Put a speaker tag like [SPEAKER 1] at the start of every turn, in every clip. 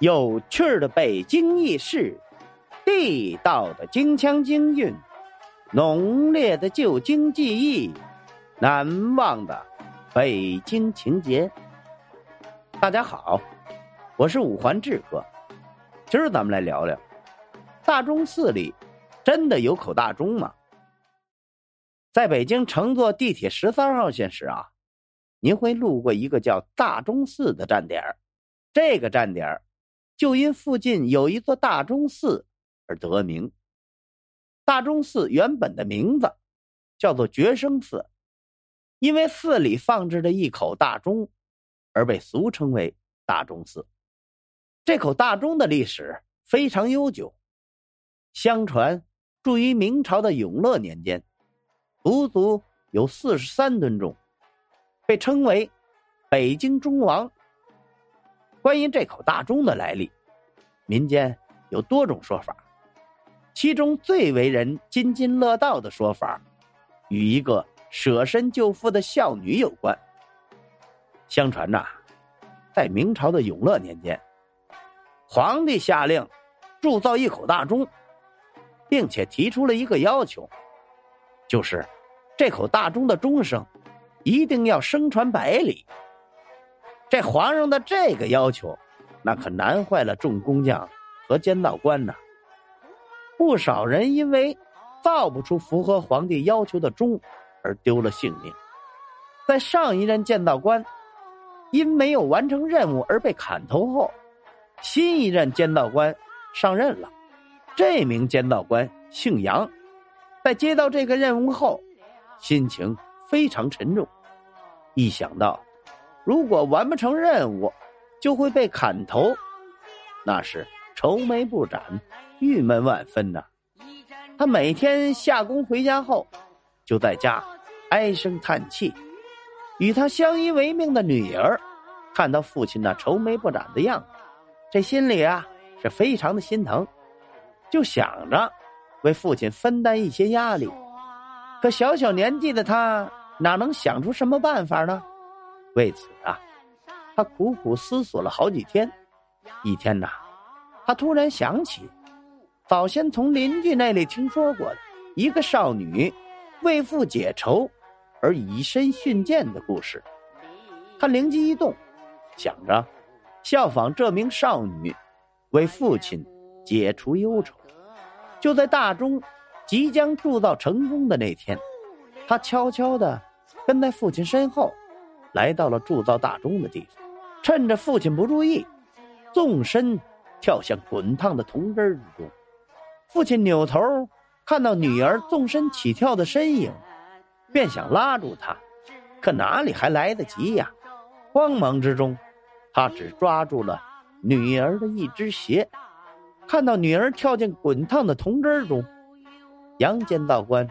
[SPEAKER 1] 有趣的北京轶事，地道的京腔京韵，浓烈的旧京记忆，难忘的北京情节。大家好，我是五环志哥，今儿咱们来聊聊大钟寺里真的有口大钟吗？在北京乘坐地铁十三号线时啊，您会路过一个叫大钟寺的站点这个站点就因附近有一座大钟寺而得名。大钟寺原本的名字叫做觉生寺，因为寺里放置着一口大钟，而被俗称为大钟寺。这口大钟的历史非常悠久，相传铸于明朝的永乐年间，足足有四十三吨重，被称为“北京钟王”。关于这口大钟的来历，民间有多种说法，其中最为人津津乐道的说法，与一个舍身救父的孝女有关。相传呐，在明朝的永乐年间，皇帝下令铸造一口大钟，并且提出了一个要求，就是这口大钟的钟声一定要声传百里。这皇上的这个要求，那可难坏了众工匠和监道官呐。不少人因为造不出符合皇帝要求的钟，而丢了性命。在上一任监道官因没有完成任务而被砍头后，新一任监道官上任了。这名监道官姓杨，在接到这个任务后，心情非常沉重。一想到。如果完不成任务，就会被砍头，那是愁眉不展、郁闷万分呐。他每天下工回家后，就在家唉声叹气。与他相依为命的女儿，看到父亲那愁眉不展的样子，这心里啊是非常的心疼，就想着为父亲分担一些压力。可小小年纪的他，哪能想出什么办法呢？为此啊，他苦苦思索了好几天。一天呐，他突然想起早先从邻居那里听说过的一个少女为父解愁而以身殉剑的故事。他灵机一动，想着效仿这名少女，为父亲解除忧愁。就在大钟即将铸造成功的那天，他悄悄的跟在父亲身后。来到了铸造大钟的地方，趁着父亲不注意，纵身跳向滚烫的铜汁之中。父亲扭头看到女儿纵身起跳的身影，便想拉住她，可哪里还来得及呀？慌忙之中，他只抓住了女儿的一只鞋。看到女儿跳进滚烫的铜汁中，杨监道官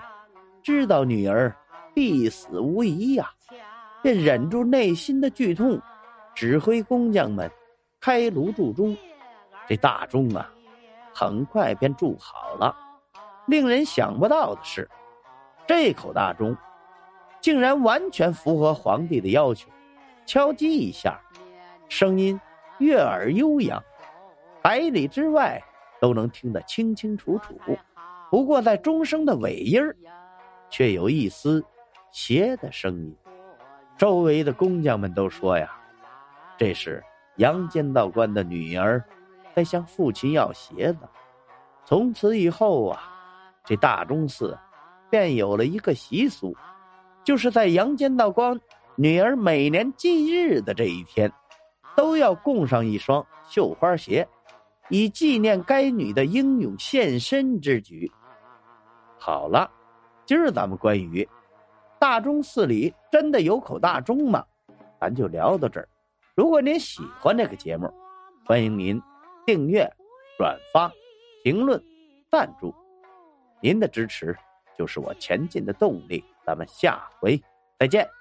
[SPEAKER 1] 知道女儿必死无疑呀。便忍住内心的剧痛，指挥工匠们开炉铸钟。这大钟啊，很快便铸好了。令人想不到的是，这口大钟竟然完全符合皇帝的要求。敲击一下，声音悦耳悠扬，百里之外都能听得清清楚楚。不过，在钟声的尾音却有一丝邪的声音。周围的工匠们都说呀：“这是杨监道官的女儿在向父亲要鞋子。”从此以后啊，这大钟寺便有了一个习俗，就是在杨监道官女儿每年忌日的这一天，都要供上一双绣花鞋，以纪念该女的英勇献身之举。好了，今儿咱们关于。大钟寺里真的有口大钟吗？咱就聊到这儿。如果您喜欢这个节目，欢迎您订阅、转发、评论、赞助。您的支持就是我前进的动力。咱们下回再见。